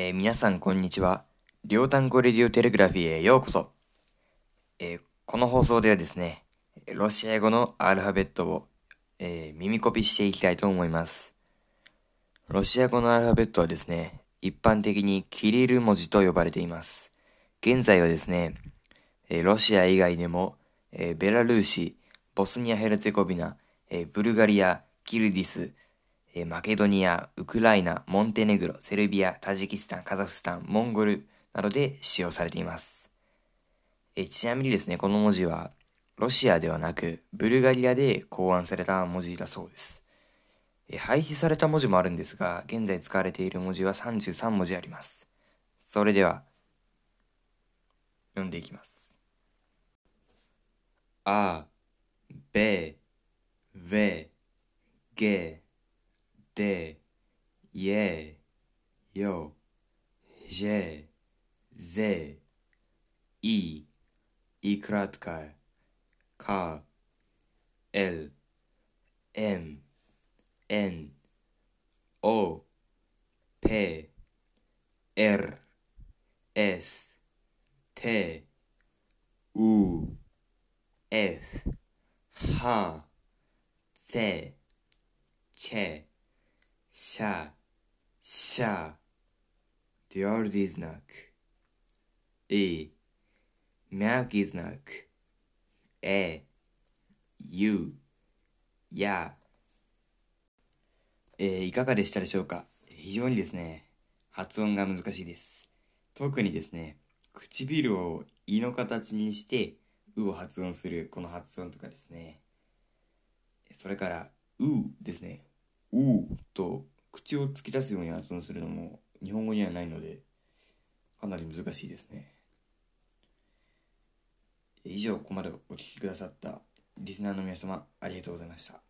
えー皆さんこんにちは。両単語レディオテレグラフィーへようこそ。えーこの放送ではですね、ロシア語のアルファベットを、えー耳コピしていきたいと思います。ロシア語のアルファベットはですね、一般的にキリル文字と呼ばれています。現在はですね、えロシア以外でも、えベラルーシ、ボスニア・ヘルツェゴビナ、えブルガリア、キルディス、えマケドニア、ウクライナ、モンテネグロ、セルビア、タジキスタン、カザフスタン、モンゴルなどで使用されています。えちなみにですね、この文字はロシアではなくブルガリアで考案された文字だそうです。え廃止された文字もあるんですが、現在使われている文字は33文字あります。それでは、読んでいきます。あ、べ、べ、げ、de, ye, yo, že, ze, i, i kratka, k, l, m, n, o, p, r, s, t, u, f, h, c, c, 切。シャー、シャー、デオールディズナック I, märki znak. E, you, や、えー、いかがでしたでしょうか？非常にですね、発音が難しいです。特にですね、唇を胃の形にして、うを発音するこの発音とかですね。それから、うですね。う」と口を突き出すように発音するのも日本語にはないのでかなり難しいですね。以上ここまでお聴きくださったリスナーの皆様ありがとうございました。